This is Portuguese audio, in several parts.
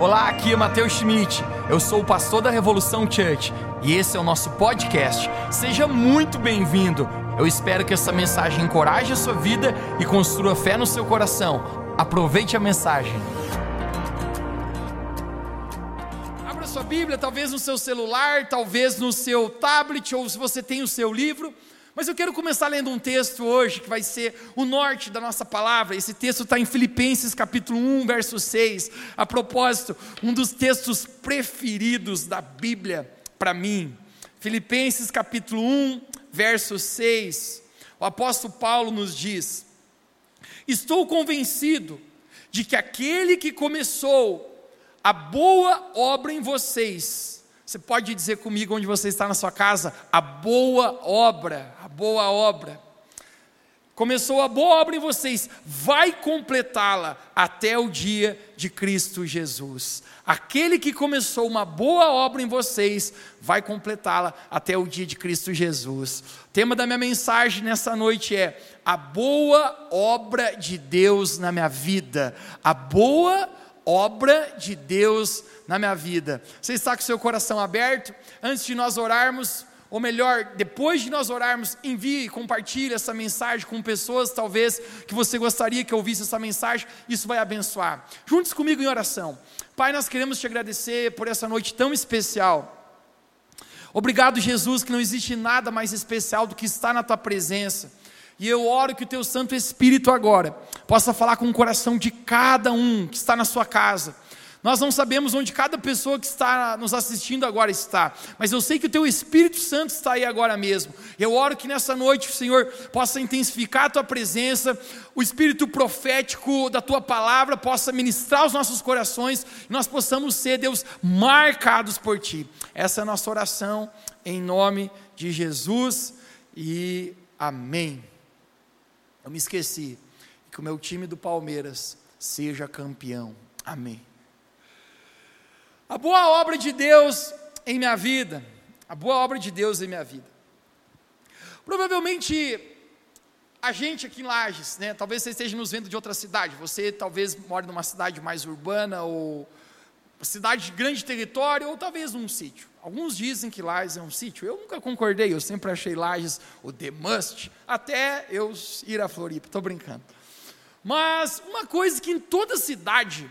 Olá, aqui é Matheus Schmidt. Eu sou o pastor da Revolução Church e esse é o nosso podcast. Seja muito bem-vindo. Eu espero que essa mensagem encoraje a sua vida e construa fé no seu coração. Aproveite a mensagem. Abra sua Bíblia, talvez no seu celular, talvez no seu tablet ou se você tem o seu livro. Mas eu quero começar lendo um texto hoje que vai ser o norte da nossa palavra. Esse texto está em Filipenses capítulo 1, verso 6. A propósito, um dos textos preferidos da Bíblia para mim. Filipenses capítulo 1, verso 6. O apóstolo Paulo nos diz: Estou convencido de que aquele que começou a boa obra em vocês, você pode dizer comigo onde você está na sua casa? A boa obra, boa obra. Começou a boa obra em vocês, vai completá-la até o dia de Cristo Jesus. Aquele que começou uma boa obra em vocês, vai completá-la até o dia de Cristo Jesus. O tema da minha mensagem nessa noite é: a boa obra de Deus na minha vida. A boa obra de Deus na minha vida. Você está com seu coração aberto? Antes de nós orarmos, ou melhor, depois de nós orarmos, envie e compartilhe essa mensagem com pessoas, talvez, que você gostaria que ouvisse essa mensagem, isso vai abençoar. Juntos comigo em oração. Pai, nós queremos te agradecer por essa noite tão especial. Obrigado, Jesus, que não existe nada mais especial do que estar na tua presença. E eu oro que o teu Santo Espírito agora possa falar com o coração de cada um que está na sua casa nós não sabemos onde cada pessoa que está nos assistindo agora está, mas eu sei que o Teu Espírito Santo está aí agora mesmo. Eu oro que nessa noite o Senhor possa intensificar a Tua presença, o Espírito profético da Tua palavra possa ministrar os nossos corações e nós possamos ser, Deus, marcados por Ti. Essa é a nossa oração, em nome de Jesus e amém. Eu me esqueci que o meu time do Palmeiras seja campeão. Amém. A boa obra de Deus em minha vida, a boa obra de Deus em minha vida. Provavelmente a gente aqui em Lages, né, talvez você esteja nos vendo de outra cidade, você talvez mora numa cidade mais urbana ou cidade de grande território ou talvez num sítio. Alguns dizem que Lages é um sítio. Eu nunca concordei, eu sempre achei Lages o the must, até eu ir a Floripa, estou brincando. Mas uma coisa que em toda cidade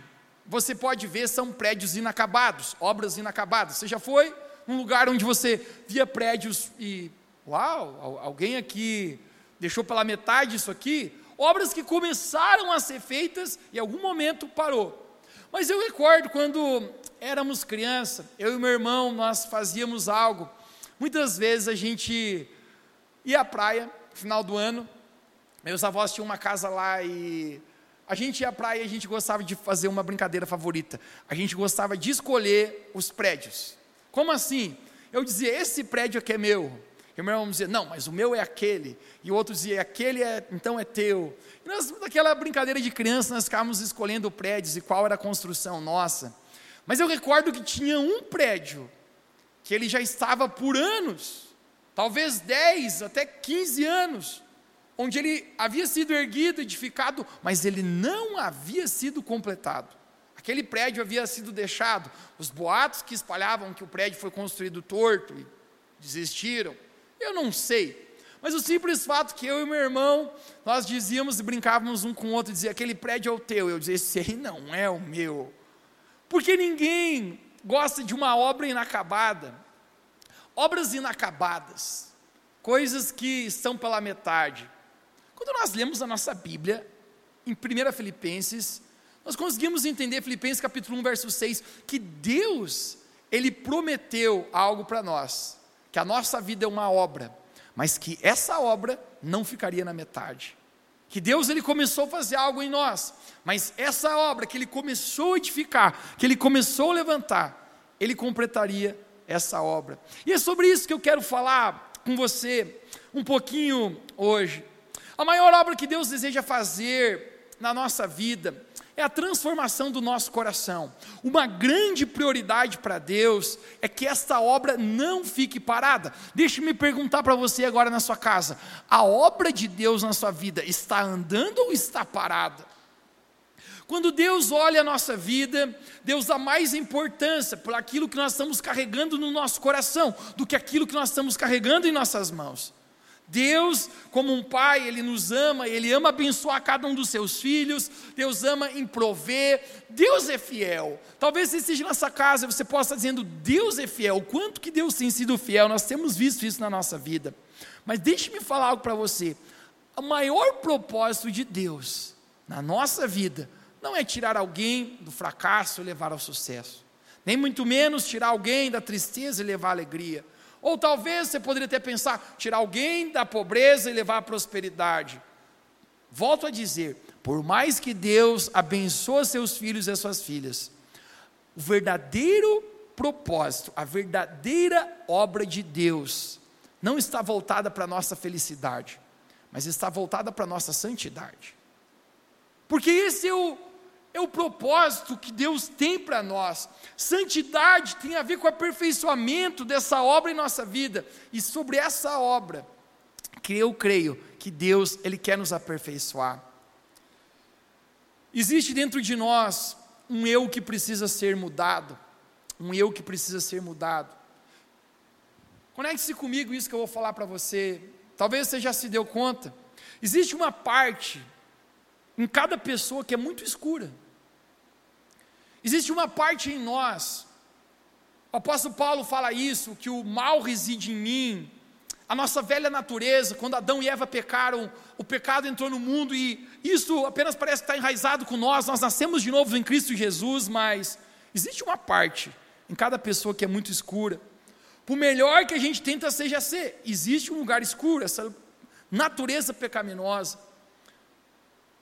você pode ver são prédios inacabados, obras inacabadas. Você já foi num lugar onde você via prédios e, uau, alguém aqui deixou pela metade isso aqui? Obras que começaram a ser feitas e em algum momento parou. Mas eu recordo quando éramos criança, eu e meu irmão, nós fazíamos algo. Muitas vezes a gente ia à praia, final do ano. Meus avós tinham uma casa lá e a gente ia à praia e a gente gostava de fazer uma brincadeira favorita. A gente gostava de escolher os prédios. Como assim? Eu dizia, esse prédio aqui é meu. E o meu irmão dizia, não, mas o meu é aquele. E o outro dizia, aquele é, então é teu. E nós, naquela brincadeira de criança, nós ficávamos escolhendo prédios e qual era a construção nossa. Mas eu recordo que tinha um prédio que ele já estava por anos, talvez 10 até 15 anos, onde ele havia sido erguido, edificado, mas ele não havia sido completado. Aquele prédio havia sido deixado. Os boatos que espalhavam que o prédio foi construído torto e desistiram. Eu não sei. Mas o simples fato que eu e meu irmão, nós dizíamos e brincávamos um com o outro, dizia, aquele prédio é o teu. Eu dizia, esse aí não é o meu. Porque ninguém gosta de uma obra inacabada. Obras inacabadas, coisas que estão pela metade. Quando nós lemos a nossa Bíblia, em 1 Filipenses, nós conseguimos entender, Filipenses capítulo 1, verso 6, que Deus, Ele prometeu algo para nós, que a nossa vida é uma obra, mas que essa obra não ficaria na metade. Que Deus ele começou a fazer algo em nós, mas essa obra que ele começou a edificar, que ele começou a levantar, ele completaria essa obra. E é sobre isso que eu quero falar com você um pouquinho hoje. A maior obra que Deus deseja fazer na nossa vida é a transformação do nosso coração. Uma grande prioridade para Deus é que esta obra não fique parada. Deixe-me perguntar para você agora na sua casa: a obra de Deus na sua vida está andando ou está parada? Quando Deus olha a nossa vida, Deus dá mais importância por aquilo que nós estamos carregando no nosso coração do que aquilo que nós estamos carregando em nossas mãos. Deus, como um pai, Ele nos ama, Ele ama abençoar cada um dos seus filhos, Deus ama em prover, Deus é fiel. Talvez você esteja nessa casa e você possa estar dizendo, Deus é fiel, o quanto que Deus tem sido fiel, nós temos visto isso na nossa vida. Mas deixe-me falar algo para você, o maior propósito de Deus na nossa vida não é tirar alguém do fracasso e levar ao sucesso, nem muito menos tirar alguém da tristeza e levar à alegria. Ou talvez você poderia até pensar, tirar alguém da pobreza e levar à prosperidade. Volto a dizer, por mais que Deus abençoe seus filhos e suas filhas, o verdadeiro propósito, a verdadeira obra de Deus, não está voltada para a nossa felicidade, mas está voltada para a nossa santidade. Porque esse é o, é o propósito que Deus tem para nós. Santidade tem a ver com o aperfeiçoamento dessa obra em nossa vida. E sobre essa obra, que eu creio que Deus, Ele quer nos aperfeiçoar. Existe dentro de nós um eu que precisa ser mudado. Um eu que precisa ser mudado. Conecte-se comigo isso que eu vou falar para você. Talvez você já se deu conta. Existe uma parte em cada pessoa que é muito escura. Existe uma parte em nós, o apóstolo Paulo fala isso, que o mal reside em mim, a nossa velha natureza, quando Adão e Eva pecaram, o pecado entrou no mundo e isso apenas parece estar enraizado com nós, nós nascemos de novo em Cristo Jesus, mas existe uma parte em cada pessoa que é muito escura. Por melhor que a gente tenta seja ser, existe um lugar escuro, essa natureza pecaminosa.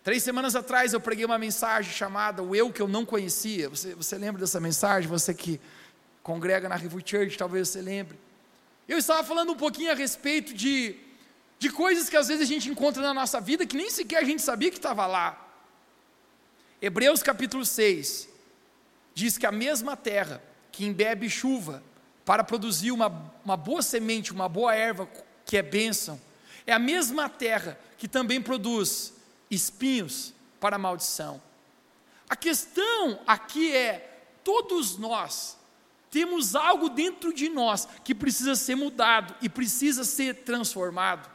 Três semanas atrás eu preguei uma mensagem chamada O Eu Que Eu Não Conhecia. Você, você lembra dessa mensagem? Você que congrega na River Church, talvez você lembre. Eu estava falando um pouquinho a respeito de, de coisas que às vezes a gente encontra na nossa vida que nem sequer a gente sabia que estava lá. Hebreus capítulo 6 diz que a mesma terra que embebe chuva para produzir uma, uma boa semente, uma boa erva que é bênção, é a mesma terra que também produz espinhos para maldição. A questão aqui é: todos nós temos algo dentro de nós que precisa ser mudado e precisa ser transformado.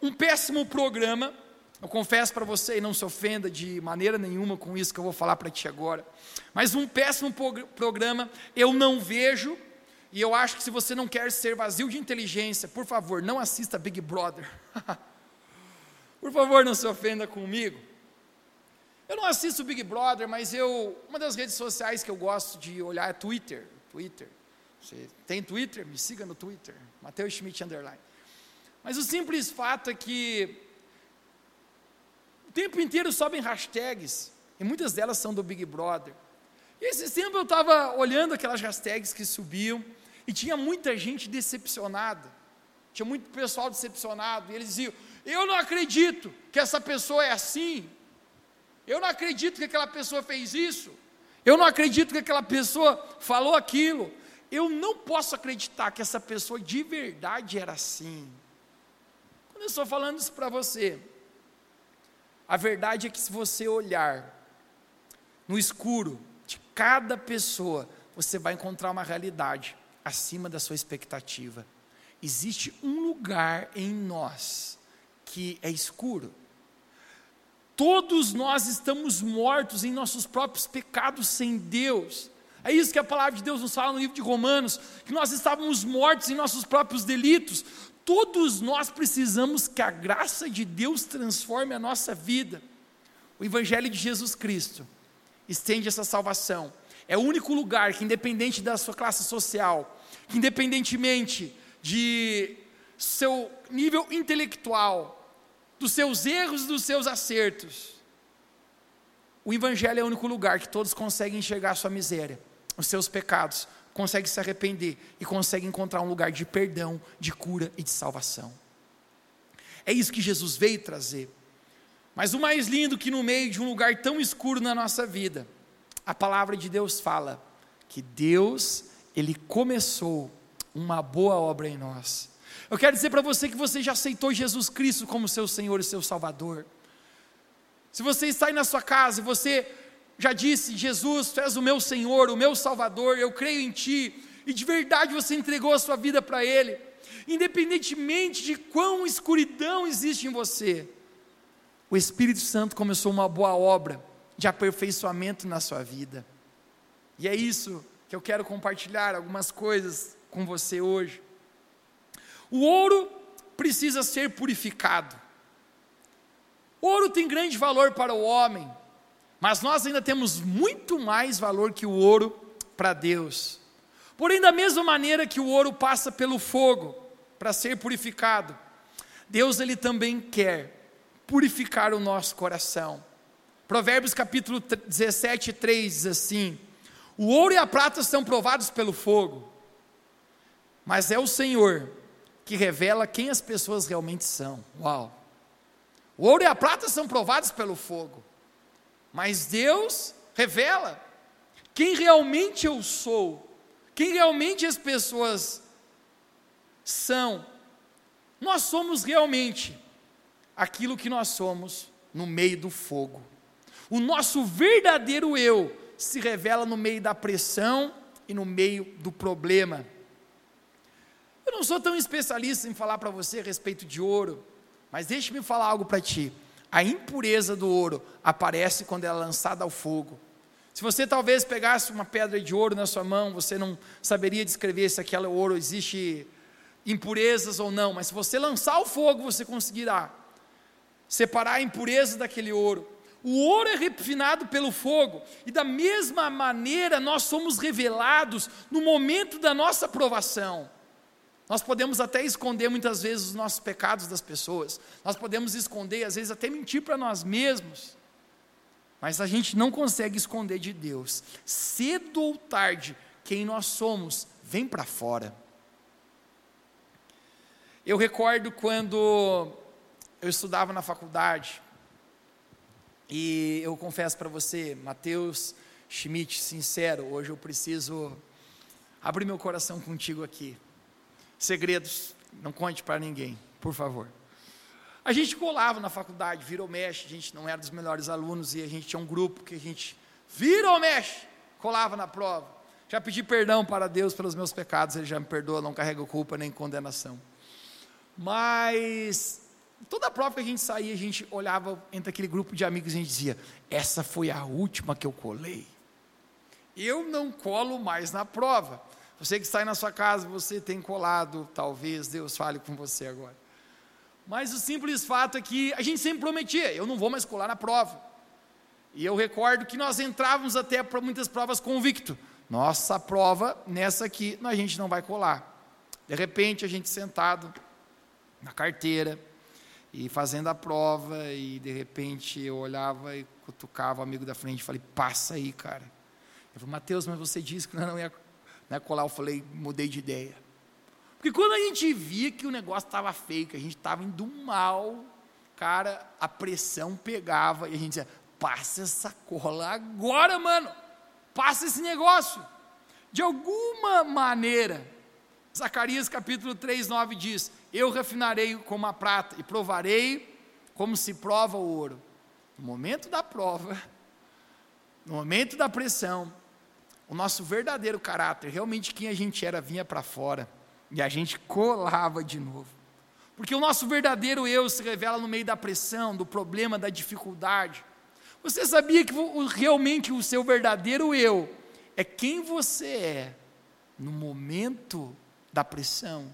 Um péssimo programa, eu confesso para você e não se ofenda de maneira nenhuma com isso que eu vou falar para ti agora, mas um péssimo programa eu não vejo, e eu acho que se você não quer ser vazio de inteligência, por favor, não assista Big Brother. Por favor, não se ofenda comigo. Eu não assisto Big Brother, mas eu, uma das redes sociais que eu gosto de olhar é Twitter. Twitter. Você tem Twitter? Me siga no Twitter. Mateus Schmidt Underline. Mas o simples fato é que o tempo inteiro sobem hashtags, e muitas delas são do Big Brother. E esse tempo eu estava olhando aquelas hashtags que subiam, e tinha muita gente decepcionada. Tinha muito pessoal decepcionado, e eles diziam: eu não acredito que essa pessoa é assim. Eu não acredito que aquela pessoa fez isso. Eu não acredito que aquela pessoa falou aquilo. Eu não posso acreditar que essa pessoa de verdade era assim. Quando eu estou falando isso para você, a verdade é que se você olhar no escuro de cada pessoa, você vai encontrar uma realidade acima da sua expectativa. Existe um lugar em nós que é escuro. Todos nós estamos mortos em nossos próprios pecados sem Deus. É isso que a palavra de Deus nos fala no livro de Romanos, que nós estávamos mortos em nossos próprios delitos. Todos nós precisamos que a graça de Deus transforme a nossa vida. O Evangelho de Jesus Cristo estende essa salvação. É o único lugar que, independente da sua classe social, que independentemente de seu nível intelectual, dos seus erros e dos seus acertos. O Evangelho é o único lugar que todos conseguem enxergar a sua miséria, os seus pecados, conseguem se arrepender e conseguem encontrar um lugar de perdão, de cura e de salvação. É isso que Jesus veio trazer. Mas o mais lindo que no meio de um lugar tão escuro na nossa vida, a palavra de Deus fala que Deus, ele começou uma boa obra em nós. Eu quero dizer para você que você já aceitou Jesus Cristo como seu Senhor e seu Salvador. Se você está aí na sua casa e você já disse: Jesus, tu és o meu Senhor, o meu Salvador, eu creio em Ti, e de verdade você entregou a sua vida para Ele, independentemente de quão escuridão existe em você, o Espírito Santo começou uma boa obra de aperfeiçoamento na sua vida. E é isso que eu quero compartilhar algumas coisas com você hoje. O ouro precisa ser purificado. O ouro tem grande valor para o homem, mas nós ainda temos muito mais valor que o ouro para Deus. Porém, da mesma maneira que o ouro passa pelo fogo para ser purificado, Deus ele também quer purificar o nosso coração. Provérbios capítulo 17, 3 diz assim: O ouro e a prata são provados pelo fogo, mas é o Senhor que revela quem as pessoas realmente são. Uau! O ouro e a prata são provados pelo fogo, mas Deus revela quem realmente eu sou, quem realmente as pessoas são. Nós somos realmente aquilo que nós somos no meio do fogo. O nosso verdadeiro eu se revela no meio da pressão e no meio do problema. Eu não sou tão especialista em falar para você a respeito de ouro, mas deixe-me falar algo para ti. A impureza do ouro aparece quando ela é lançada ao fogo. Se você talvez pegasse uma pedra de ouro na sua mão, você não saberia descrever se aquele ouro existe impurezas ou não, mas se você lançar ao fogo, você conseguirá separar a impureza daquele ouro. O ouro é refinado pelo fogo, e da mesma maneira nós somos revelados no momento da nossa provação. Nós podemos até esconder muitas vezes os nossos pecados das pessoas, nós podemos esconder, às vezes até mentir para nós mesmos, mas a gente não consegue esconder de Deus. Cedo ou tarde, quem nós somos vem para fora. Eu recordo quando eu estudava na faculdade, e eu confesso para você, Mateus Schmidt, sincero, hoje eu preciso abrir meu coração contigo aqui. Segredos, não conte para ninguém, por favor. A gente colava na faculdade, virou mexe, a gente não era dos melhores alunos e a gente tinha um grupo que a gente virou mexe, colava na prova. Já pedi perdão para Deus pelos meus pecados, Ele já me perdoa, não carrego culpa nem condenação. Mas toda prova que a gente saía, a gente olhava entre aquele grupo de amigos e a gente dizia: essa foi a última que eu colei. Eu não colo mais na prova. Você que está aí na sua casa, você tem colado, talvez Deus fale com você agora. Mas o simples fato é que a gente sempre prometia, eu não vou mais colar na prova. E eu recordo que nós entrávamos até para muitas provas convicto. Nossa prova, nessa aqui, a gente não vai colar. De repente, a gente sentado na carteira e fazendo a prova, e de repente eu olhava e cutucava o amigo da frente e falei, passa aí, cara. Eu falei, Mateus, mas você disse que não ia né, colar, eu falei, mudei de ideia. Porque quando a gente via que o negócio estava feio, que a gente estava indo mal, cara, a pressão pegava e a gente dizia, passa essa cola agora, mano, passa esse negócio. De alguma maneira, Zacarias capítulo 3, 9 diz: Eu refinarei como a prata e provarei como se prova o ouro. No momento da prova, no momento da pressão, o nosso verdadeiro caráter, realmente quem a gente era, vinha para fora e a gente colava de novo. Porque o nosso verdadeiro eu se revela no meio da pressão, do problema, da dificuldade. Você sabia que realmente o seu verdadeiro eu é quem você é no momento da pressão,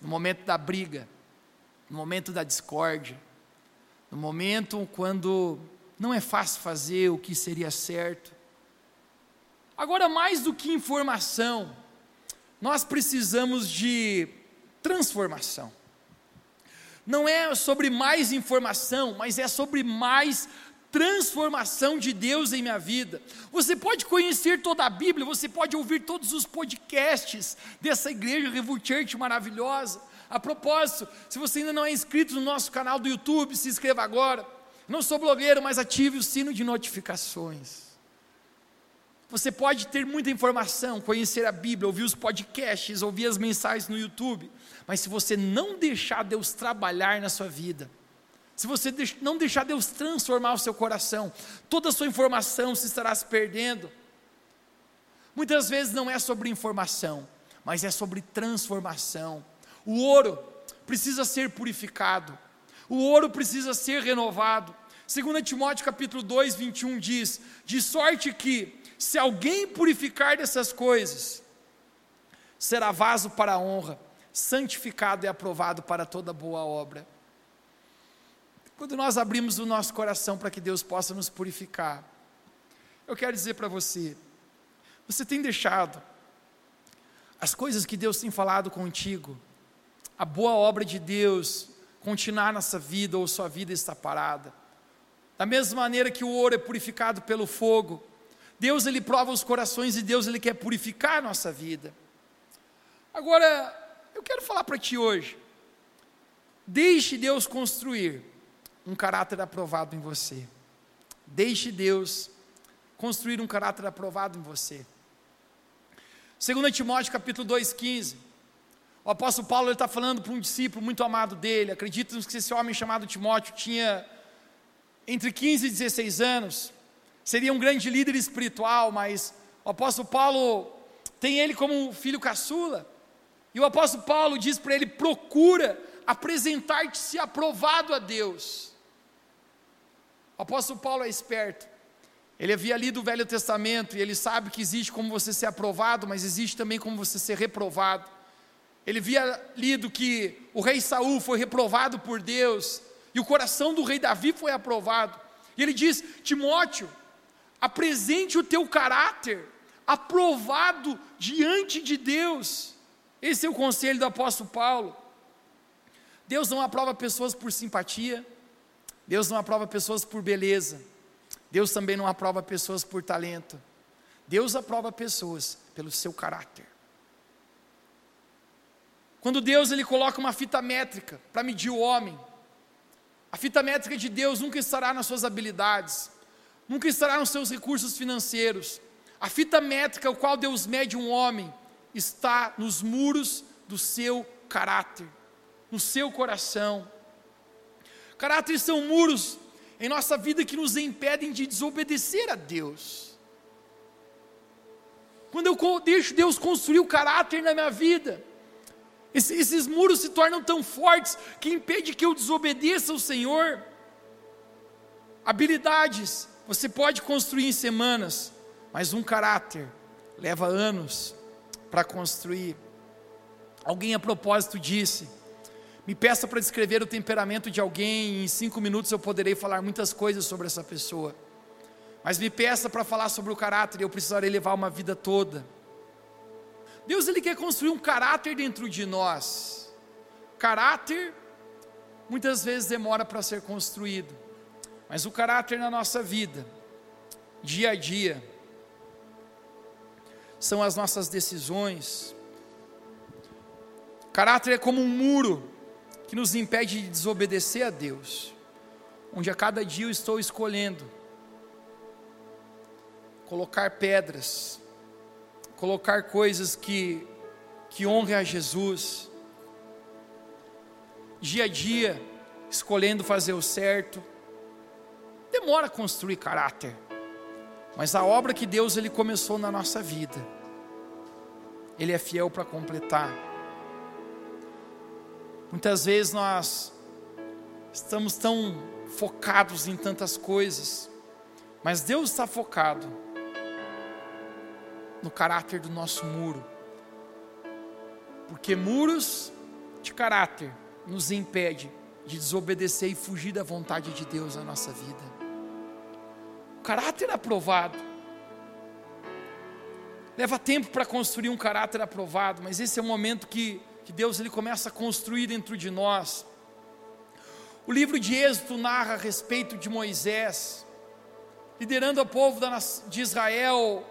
no momento da briga, no momento da discórdia, no momento quando não é fácil fazer o que seria certo, Agora, mais do que informação, nós precisamos de transformação. Não é sobre mais informação, mas é sobre mais transformação de Deus em minha vida. Você pode conhecer toda a Bíblia, você pode ouvir todos os podcasts dessa igreja Revu Church maravilhosa. A propósito, se você ainda não é inscrito no nosso canal do YouTube, se inscreva agora. Não sou blogueiro, mas ative o sino de notificações. Você pode ter muita informação, conhecer a Bíblia, ouvir os podcasts, ouvir as mensagens no YouTube, mas se você não deixar Deus trabalhar na sua vida, Se você não deixar Deus transformar o seu coração, toda a sua informação se estará se perdendo. Muitas vezes não é sobre informação, mas é sobre transformação. O ouro precisa ser purificado, o ouro precisa ser renovado. 2 Timóteo capítulo 2, 21 diz: De sorte que, se alguém purificar dessas coisas, será vaso para a honra, santificado e aprovado para toda boa obra. Quando nós abrimos o nosso coração para que Deus possa nos purificar, eu quero dizer para você, você tem deixado as coisas que Deus tem falado contigo, a boa obra de Deus continuar nessa vida ou sua vida está parada. Da mesma maneira que o ouro é purificado pelo fogo, Deus ele prova os corações e Deus ele quer purificar a nossa vida. Agora, eu quero falar para ti hoje. Deixe Deus construir um caráter aprovado em você. Deixe Deus construir um caráter aprovado em você. 2 Timóteo capítulo 2,15. O apóstolo Paulo está falando para um discípulo muito amado dele. Acredito que esse homem chamado Timóteo tinha entre 15 e 16 anos. Seria um grande líder espiritual, mas o apóstolo Paulo tem ele como filho caçula. E o apóstolo Paulo diz para ele: procura apresentar-te-se aprovado a Deus. O apóstolo Paulo é esperto. Ele havia lido o Velho Testamento e ele sabe que existe como você ser aprovado, mas existe também como você ser reprovado. Ele havia lido que o rei Saul foi reprovado por Deus e o coração do rei Davi foi aprovado. E ele diz: Timóteo, apresente o teu caráter aprovado diante de Deus. Esse é o conselho do apóstolo Paulo. Deus não aprova pessoas por simpatia, Deus não aprova pessoas por beleza, Deus também não aprova pessoas por talento. Deus aprova pessoas pelo seu caráter. Quando Deus ele coloca uma fita métrica para medir o homem, a fita métrica de Deus nunca estará nas suas habilidades, nunca estará nos seus recursos financeiros. A fita métrica, o qual Deus mede um homem, está nos muros do seu caráter, no seu coração. Caráter são muros em nossa vida que nos impedem de desobedecer a Deus. Quando eu deixo Deus construir o caráter na minha vida, esses muros se tornam tão fortes que impede que eu desobedeça ao Senhor. Habilidades você pode construir em semanas, mas um caráter leva anos para construir. Alguém a propósito disse: me peça para descrever o temperamento de alguém, e em cinco minutos eu poderei falar muitas coisas sobre essa pessoa. Mas me peça para falar sobre o caráter, eu precisarei levar uma vida toda. Deus ele quer construir um caráter dentro de nós. Caráter muitas vezes demora para ser construído, mas o caráter na nossa vida, dia a dia, são as nossas decisões. Caráter é como um muro que nos impede de desobedecer a Deus, onde a cada dia eu estou escolhendo colocar pedras, colocar coisas que, que honrem a Jesus, dia a dia, escolhendo fazer o certo, demora a construir caráter, mas a obra que Deus ele começou na nossa vida, Ele é fiel para completar. Muitas vezes nós estamos tão focados em tantas coisas, mas Deus está focado no caráter do nosso muro, porque muros de caráter nos impede de desobedecer e fugir da vontade de Deus na nossa vida. Caráter aprovado leva tempo para construir um caráter aprovado, mas esse é o momento que que Deus ele começa a construir dentro de nós. O livro de Êxodo narra a respeito de Moisés, liderando o povo de Israel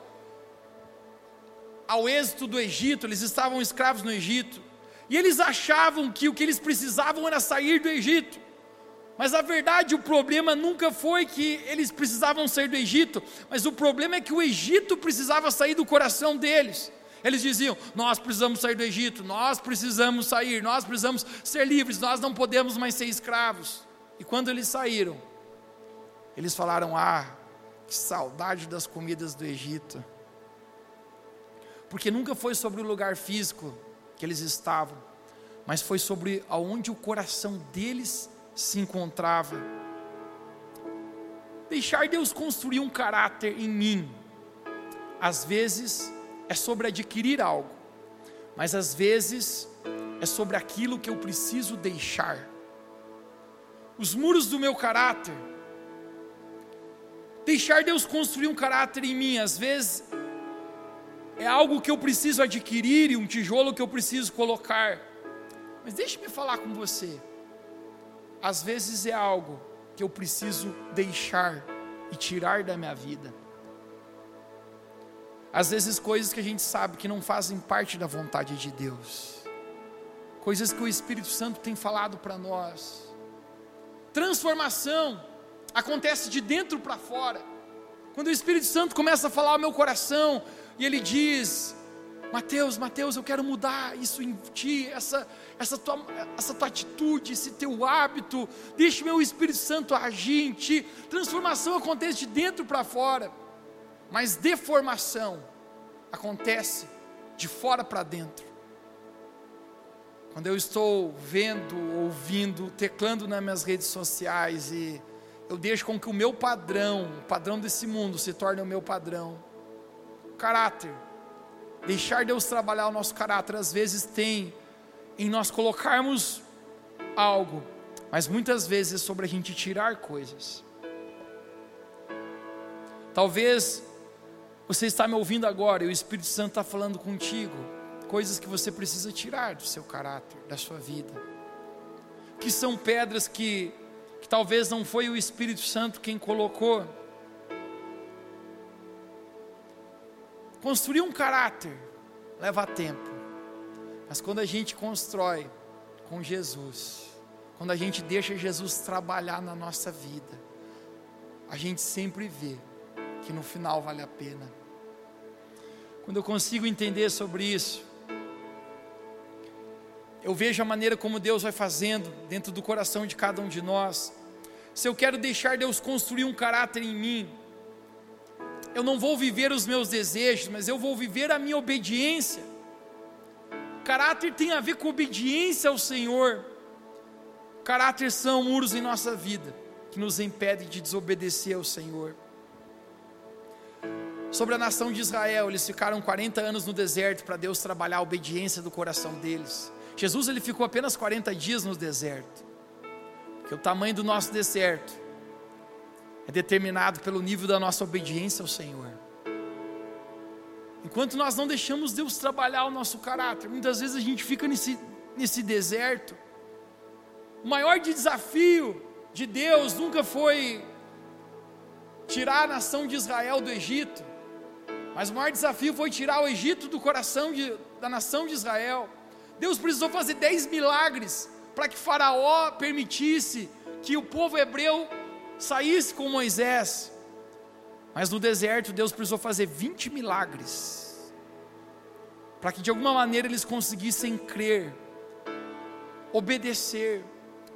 ao êxito do Egito, eles estavam escravos no Egito, e eles achavam que o que eles precisavam era sair do Egito. Mas a verdade, o problema nunca foi que eles precisavam sair do Egito, mas o problema é que o Egito precisava sair do coração deles. Eles diziam: Nós precisamos sair do Egito, nós precisamos sair, nós precisamos ser livres, nós não podemos mais ser escravos. E quando eles saíram, eles falaram: Ah, que saudade das comidas do Egito. Porque nunca foi sobre o lugar físico que eles estavam, mas foi sobre aonde o coração deles se encontrava. Deixar Deus construir um caráter em mim, às vezes é sobre adquirir algo, mas às vezes é sobre aquilo que eu preciso deixar. Os muros do meu caráter, deixar Deus construir um caráter em mim, às vezes é algo que eu preciso adquirir e um tijolo que eu preciso colocar. Mas deixe-me falar com você. Às vezes é algo que eu preciso deixar e tirar da minha vida. Às vezes coisas que a gente sabe que não fazem parte da vontade de Deus. Coisas que o Espírito Santo tem falado para nós. Transformação acontece de dentro para fora. Quando o Espírito Santo começa a falar ao meu coração, e ele diz: Mateus, Mateus, eu quero mudar isso em ti, essa, essa, tua, essa tua atitude, esse teu hábito, deixa o meu Espírito Santo agir em ti. Transformação acontece de dentro para fora, mas deformação acontece de fora para dentro. Quando eu estou vendo, ouvindo, teclando nas minhas redes sociais e eu deixo com que o meu padrão, o padrão desse mundo, se torne o meu padrão caráter. Deixar Deus trabalhar o nosso caráter, às vezes tem em nós colocarmos algo, mas muitas vezes é sobre a gente tirar coisas. Talvez você está me ouvindo agora e o Espírito Santo está falando contigo, coisas que você precisa tirar do seu caráter, da sua vida, que são pedras que, que talvez não foi o Espírito Santo quem colocou, Construir um caráter leva tempo, mas quando a gente constrói com Jesus, quando a gente deixa Jesus trabalhar na nossa vida, a gente sempre vê que no final vale a pena. Quando eu consigo entender sobre isso, eu vejo a maneira como Deus vai fazendo dentro do coração de cada um de nós. Se eu quero deixar Deus construir um caráter em mim, eu não vou viver os meus desejos, mas eu vou viver a minha obediência. Caráter tem a ver com obediência ao Senhor. Caráter são muros em nossa vida que nos impedem de desobedecer ao Senhor. Sobre a nação de Israel, eles ficaram 40 anos no deserto para Deus trabalhar a obediência do coração deles. Jesus ele ficou apenas 40 dias no deserto. Porque o tamanho do nosso deserto é determinado pelo nível da nossa obediência ao Senhor. Enquanto nós não deixamos Deus trabalhar o nosso caráter, muitas vezes a gente fica nesse, nesse deserto. O maior desafio de Deus nunca foi tirar a nação de Israel do Egito, mas o maior desafio foi tirar o Egito do coração de, da nação de Israel. Deus precisou fazer dez milagres para que Faraó permitisse que o povo hebreu saísse com Moisés. Mas no deserto Deus precisou fazer 20 milagres para que de alguma maneira eles conseguissem crer, obedecer,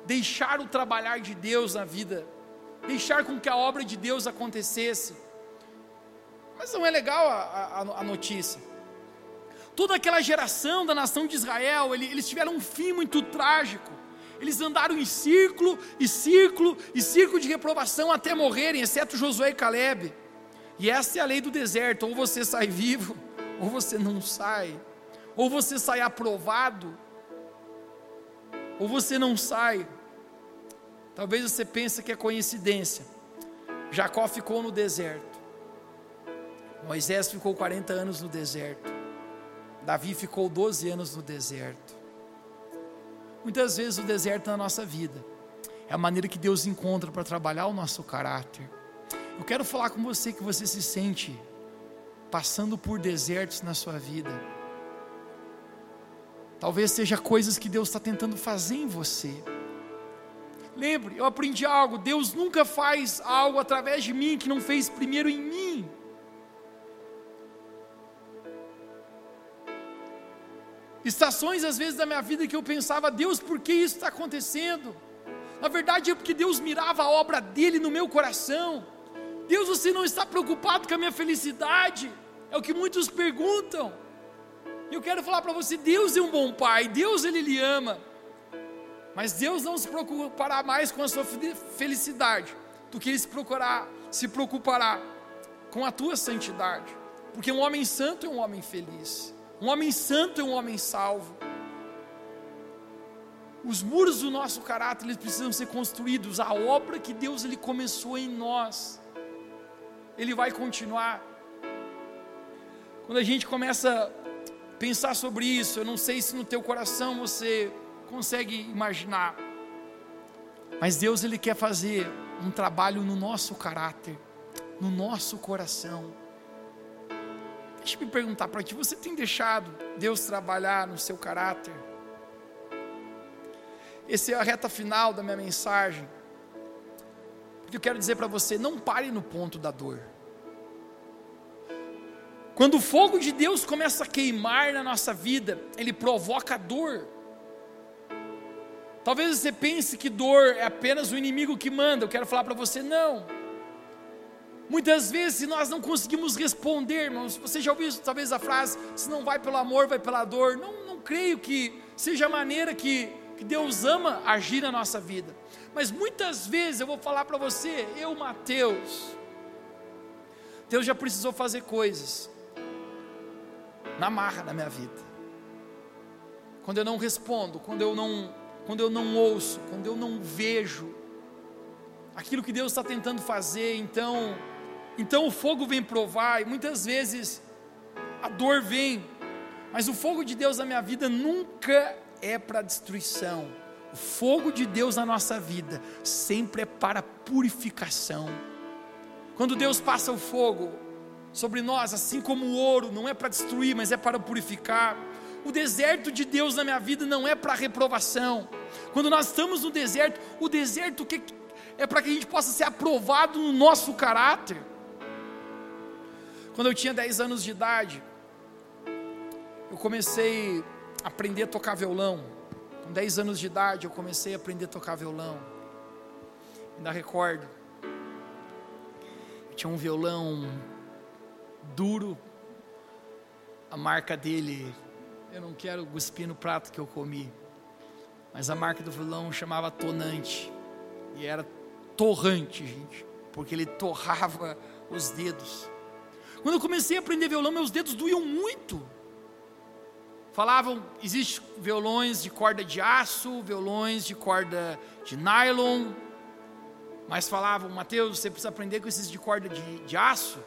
deixar o trabalhar de Deus na vida, deixar com que a obra de Deus acontecesse. Mas não é legal a, a, a notícia. Toda aquela geração da nação de Israel, eles tiveram um fim muito trágico. Eles andaram em círculo e círculo e círculo de reprovação até morrerem, exceto Josué e Caleb. E essa é a lei do deserto: ou você sai vivo, ou você não sai. Ou você sai aprovado, ou você não sai. Talvez você pense que é coincidência. Jacó ficou no deserto. Moisés ficou 40 anos no deserto. Davi ficou 12 anos no deserto. Muitas vezes o deserto na nossa vida é a maneira que Deus encontra para trabalhar o nosso caráter. Eu quero falar com você que você se sente passando por desertos na sua vida. Talvez seja coisas que Deus está tentando fazer em você. Lembre, eu aprendi algo: Deus nunca faz algo através de mim que não fez primeiro em mim. Estações às vezes da minha vida que eu pensava, Deus, por que isso está acontecendo? Na verdade é porque Deus mirava a obra dele no meu coração. Deus, você não está preocupado com a minha felicidade? É o que muitos perguntam. Eu quero falar para você, Deus é um bom pai, Deus ele lhe ama. Mas Deus não se preocupará mais com a sua felicidade do que ele se procurar, se preocupará com a tua santidade. Porque um homem santo é um homem feliz. Um homem santo é um homem salvo. Os muros do nosso caráter eles precisam ser construídos. A obra que Deus ele começou em nós, ele vai continuar. Quando a gente começa a pensar sobre isso, eu não sei se no teu coração você consegue imaginar, mas Deus ele quer fazer um trabalho no nosso caráter, no nosso coração. Deixa me perguntar para ti, você tem deixado Deus trabalhar no seu caráter? Essa é a reta final da minha mensagem. Porque eu quero dizer para você, não pare no ponto da dor. Quando o fogo de Deus começa a queimar na nossa vida, ele provoca dor. Talvez você pense que dor é apenas o inimigo que manda. Eu quero falar para você, não. Muitas vezes, nós não conseguimos responder, irmãos, você já ouviu talvez a frase: se não vai pelo amor, vai pela dor. Não, não creio que seja a maneira que, que Deus ama agir na nossa vida. Mas muitas vezes eu vou falar para você, eu, Mateus, Deus já precisou fazer coisas na marra da minha vida. Quando eu não respondo, quando eu não, quando eu não ouço, quando eu não vejo aquilo que Deus está tentando fazer, então, então o fogo vem provar e muitas vezes a dor vem, mas o fogo de Deus na minha vida nunca é para destruição. O fogo de Deus na nossa vida sempre é para purificação. Quando Deus passa o fogo, sobre nós, assim como o ouro não é para destruir, mas é para purificar. O deserto de Deus na minha vida não é para reprovação. Quando nós estamos no deserto, o deserto que é para que a gente possa ser aprovado no nosso caráter. Quando eu tinha 10 anos de idade, eu comecei a aprender a tocar violão. Com 10 anos de idade, eu comecei a aprender a tocar violão. Ainda recordo. Eu tinha um violão duro. A marca dele, eu não quero cuspir no prato que eu comi, mas a marca do violão chamava tonante, e era torrante, gente, porque ele torrava os dedos. Quando eu comecei a aprender violão, meus dedos doíam muito. Falavam, existe violões de corda de aço, violões de corda de nylon, mas falavam, Mateus, você precisa aprender com esses de corda de, de aço.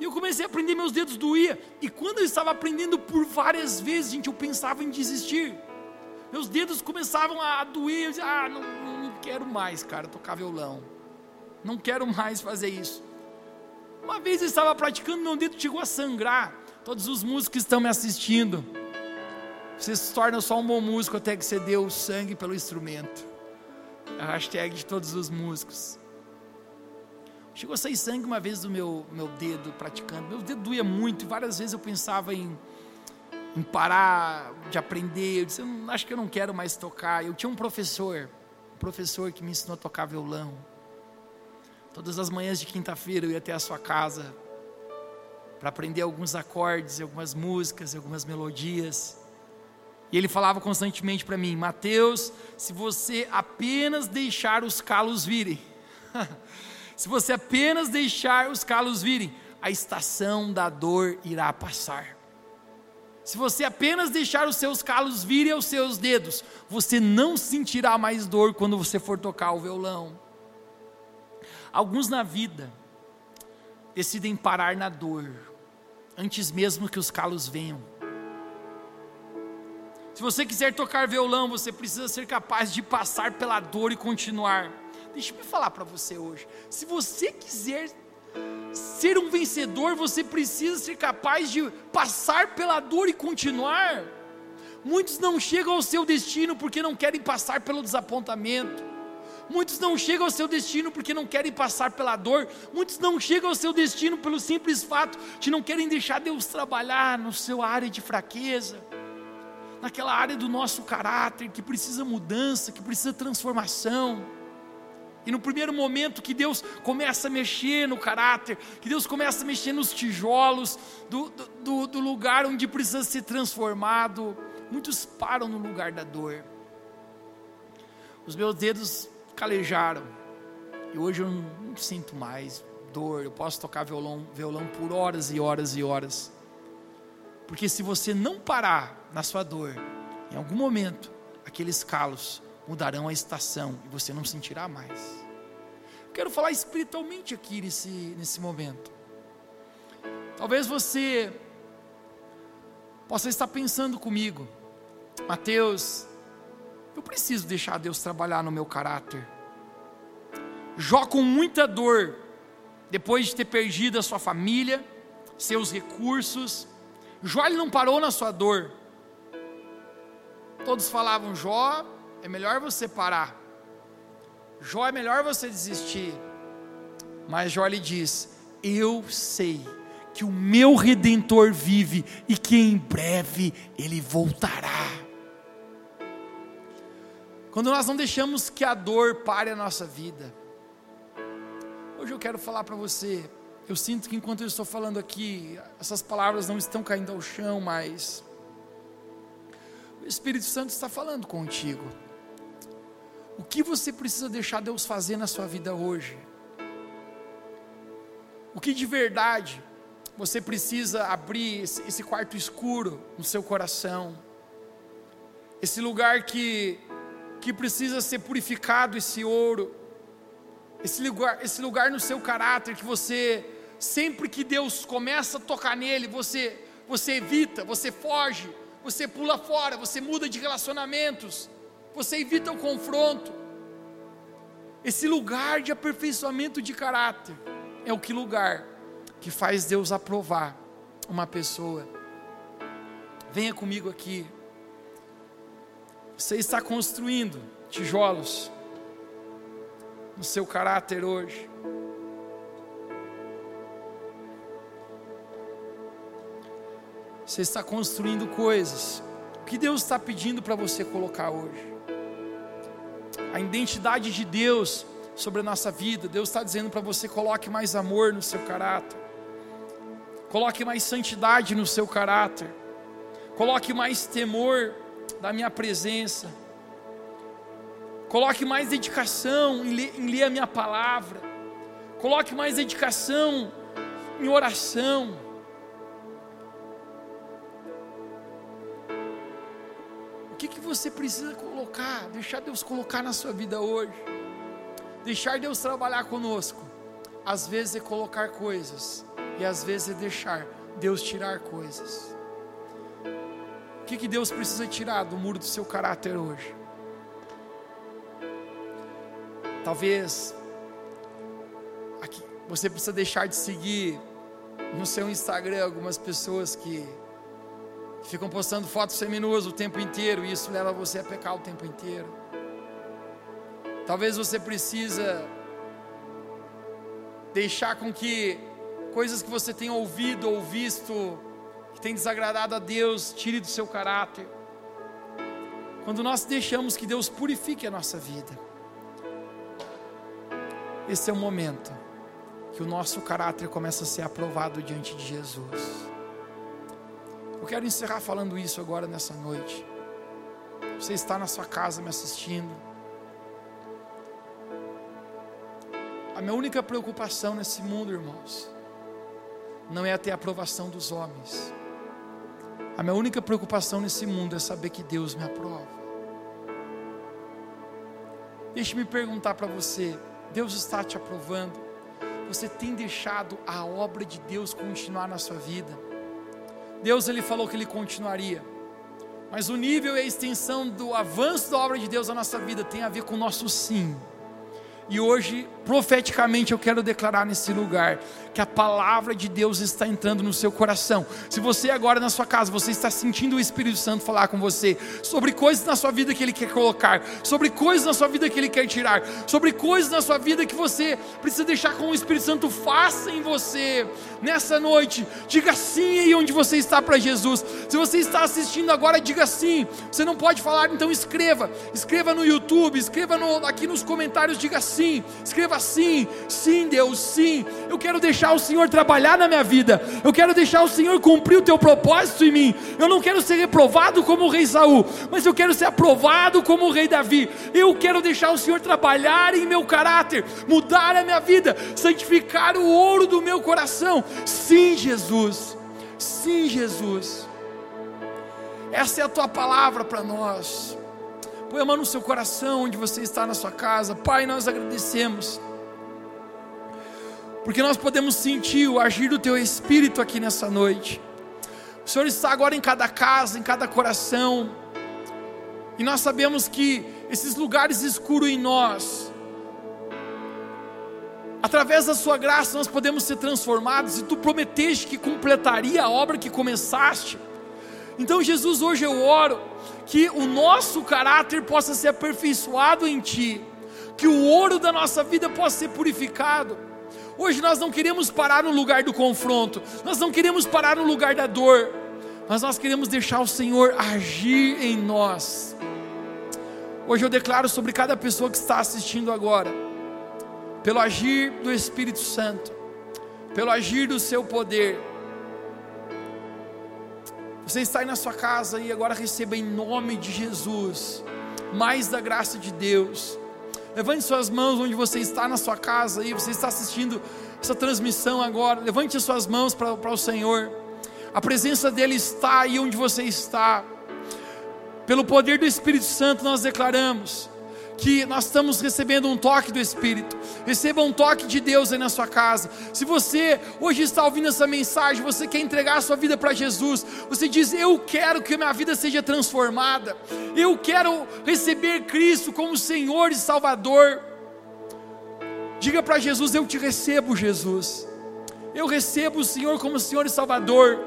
E eu comecei a aprender, meus dedos doía. E quando eu estava aprendendo por várias vezes, gente, eu pensava em desistir. Meus dedos começavam a doer. Eu dizia, ah, não, não quero mais, cara, tocar violão. Não quero mais fazer isso. Uma vez eu estava praticando, meu dedo chegou a sangrar. Todos os músicos que estão me assistindo, você se torna só um bom músico até que você deu sangue pelo instrumento. A hashtag de todos os músicos. Chegou a sair sangue uma vez do meu, meu dedo praticando. Meu dedo doía muito e várias vezes eu pensava em, em parar de aprender. Eu disse, acho que eu não quero mais tocar. Eu tinha um professor, um professor que me ensinou a tocar violão. Todas as manhãs de quinta-feira eu ia até a sua casa para aprender alguns acordes, algumas músicas, algumas melodias. E ele falava constantemente para mim: Mateus, se você apenas deixar os calos virem, Se você apenas deixar os calos virem, a estação da dor irá passar. Se você apenas deixar os seus calos virem aos seus dedos, você não sentirá mais dor quando você for tocar o violão. Alguns na vida decidem parar na dor, antes mesmo que os calos venham. Se você quiser tocar violão, você precisa ser capaz de passar pela dor e continuar. Deixa eu falar para você hoje. Se você quiser ser um vencedor, você precisa ser capaz de passar pela dor e continuar. Muitos não chegam ao seu destino porque não querem passar pelo desapontamento. Muitos não chegam ao seu destino porque não querem passar pela dor. Muitos não chegam ao seu destino pelo simples fato de não querem deixar Deus trabalhar no seu área de fraqueza. naquela área do nosso caráter que precisa mudança, que precisa transformação. E no primeiro momento que Deus começa a mexer no caráter, que Deus começa a mexer nos tijolos do, do, do lugar onde precisa ser transformado, muitos param no lugar da dor. Os meus dedos calejaram, e hoje eu não, sinto mais dor, eu posso tocar violão, violão por horas e horas e horas. Porque se você não parar na sua dor, em algum momento, aqueles calos mudarão a estação e você não sentirá mais. Quero falar espiritualmente aqui nesse, nesse momento. Talvez você possa estar pensando comigo, Mateus, eu preciso deixar Deus trabalhar no meu caráter. Jó com muita dor, depois de ter perdido a sua família, seus recursos, Jó ele não parou na sua dor. Todos falavam, Jó, é melhor você parar. Jó é melhor você desistir. Mas Jó lhe diz: Eu sei que o meu redentor vive e que em breve ele voltará. Quando nós não deixamos que a dor pare a nossa vida. Hoje eu quero falar para você. Eu sinto que enquanto eu estou falando aqui, essas palavras não estão caindo ao chão, mas o Espírito Santo está falando contigo. O que você precisa deixar Deus fazer na sua vida hoje? O que de verdade você precisa abrir esse quarto escuro no seu coração? Esse lugar que, que precisa ser purificado, esse ouro, esse lugar, esse lugar no seu caráter que você, sempre que Deus começa a tocar nele, você, você evita, você foge, você pula fora, você muda de relacionamentos você evita o confronto. Esse lugar de aperfeiçoamento de caráter é o que lugar que faz Deus aprovar uma pessoa. Venha comigo aqui. Você está construindo tijolos no seu caráter hoje. Você está construindo coisas. O que Deus está pedindo para você colocar hoje? a identidade de Deus sobre a nossa vida. Deus está dizendo para você: coloque mais amor no seu caráter, coloque mais santidade no seu caráter, coloque mais temor da minha presença, coloque mais dedicação em ler, em ler a minha palavra, coloque mais dedicação em oração. que, que você precisa colocar, deixar Deus colocar na sua vida hoje? Deixar Deus trabalhar conosco. Às vezes é colocar coisas, e às vezes é deixar Deus tirar coisas. Que, que Deus precisa tirar do muro do seu caráter hoje? Talvez aqui, você precisa deixar de seguir no seu Instagram algumas pessoas que ficam postando fotos seminuas o tempo inteiro e isso leva você a pecar o tempo inteiro. Talvez você precisa deixar com que coisas que você tenha ouvido ou visto que tem desagradado a Deus tire do seu caráter. Quando nós deixamos que Deus purifique a nossa vida, esse é o momento que o nosso caráter começa a ser aprovado diante de Jesus. Eu quero encerrar falando isso agora nessa noite. Você está na sua casa me assistindo. A minha única preocupação nesse mundo, irmãos, não é ter a aprovação dos homens. A minha única preocupação nesse mundo é saber que Deus me aprova. Deixe-me perguntar para você: Deus está te aprovando? Você tem deixado a obra de Deus continuar na sua vida? Deus ele falou que ele continuaria. Mas o nível e a extensão do avanço da obra de Deus na nossa vida tem a ver com o nosso sim. E hoje, profeticamente, eu quero declarar nesse lugar que a palavra de Deus está entrando no seu coração. Se você agora na sua casa, você está sentindo o Espírito Santo falar com você sobre coisas na sua vida que ele quer colocar, sobre coisas na sua vida que ele quer tirar, sobre coisas na sua vida que você precisa deixar com o Espírito Santo faça em você. Nessa noite, diga sim aí onde você está para Jesus. Se você está assistindo agora, diga sim. Você não pode falar, então escreva. Escreva no YouTube, escreva no, aqui nos comentários, diga sim escreva sim, sim, Deus, sim. Eu quero deixar o Senhor trabalhar na minha vida, eu quero deixar o Senhor cumprir o teu propósito em mim. Eu não quero ser reprovado como o rei Saul, mas eu quero ser aprovado como o rei Davi. Eu quero deixar o Senhor trabalhar em meu caráter, mudar a minha vida, santificar o ouro do meu coração. Sim, Jesus, sim, Jesus. Essa é a tua palavra para nós. Põe a mão no seu coração, onde você está na sua casa. Pai, nós agradecemos. Porque nós podemos sentir o agir do Teu Espírito aqui nessa noite. O Senhor está agora em cada casa, em cada coração. E nós sabemos que esses lugares escuros em nós, através da Sua graça, nós podemos ser transformados. E Tu prometeste que completaria a obra que começaste. Então, Jesus, hoje eu oro que o nosso caráter possa ser aperfeiçoado em Ti, que o ouro da nossa vida possa ser purificado. Hoje nós não queremos parar no lugar do confronto, nós não queremos parar no lugar da dor, mas nós queremos deixar o Senhor agir em nós. Hoje eu declaro sobre cada pessoa que está assistindo agora, pelo agir do Espírito Santo, pelo agir do seu poder, você está aí na sua casa e agora receba em nome de Jesus mais da graça de Deus. Levante suas mãos onde você está na sua casa e você está assistindo essa transmissão agora. Levante as suas mãos para, para o Senhor. A presença dele está aí onde você está. Pelo poder do Espírito Santo nós declaramos que nós estamos recebendo um toque do Espírito. Receba um toque de Deus aí na sua casa. Se você hoje está ouvindo essa mensagem, você quer entregar a sua vida para Jesus, você diz: Eu quero que minha vida seja transformada, eu quero receber Cristo como Senhor e Salvador. Diga para Jesus: Eu te recebo, Jesus. Eu recebo o Senhor como Senhor e Salvador.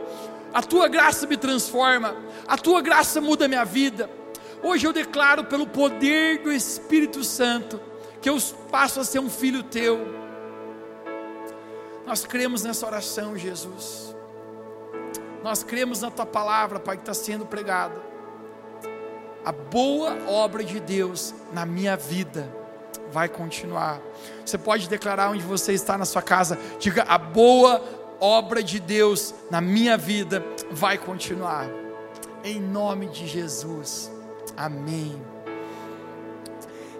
A tua graça me transforma, a tua graça muda a minha vida. Hoje eu declaro pelo poder do Espírito Santo que eu passo a ser um filho teu. Nós cremos nessa oração, Jesus. Nós cremos na tua palavra, Pai, que está sendo pregada. A boa obra de Deus na minha vida vai continuar. Você pode declarar onde você está na sua casa, diga: a boa obra de Deus na minha vida vai continuar. Em nome de Jesus. Amém.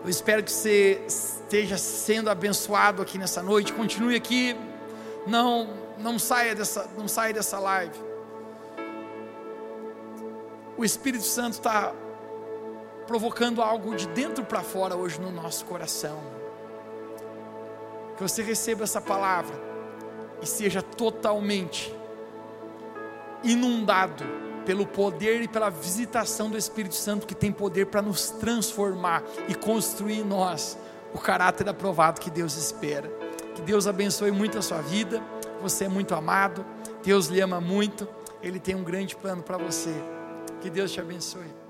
Eu espero que você esteja sendo abençoado aqui nessa noite. Continue aqui. Não, não saia dessa, não saia dessa live. O Espírito Santo está provocando algo de dentro para fora hoje no nosso coração. Que você receba essa palavra e seja totalmente inundado pelo poder e pela visitação do Espírito Santo que tem poder para nos transformar e construir em nós o caráter aprovado que Deus espera. Que Deus abençoe muito a sua vida. Você é muito amado. Deus lhe ama muito. Ele tem um grande plano para você. Que Deus te abençoe.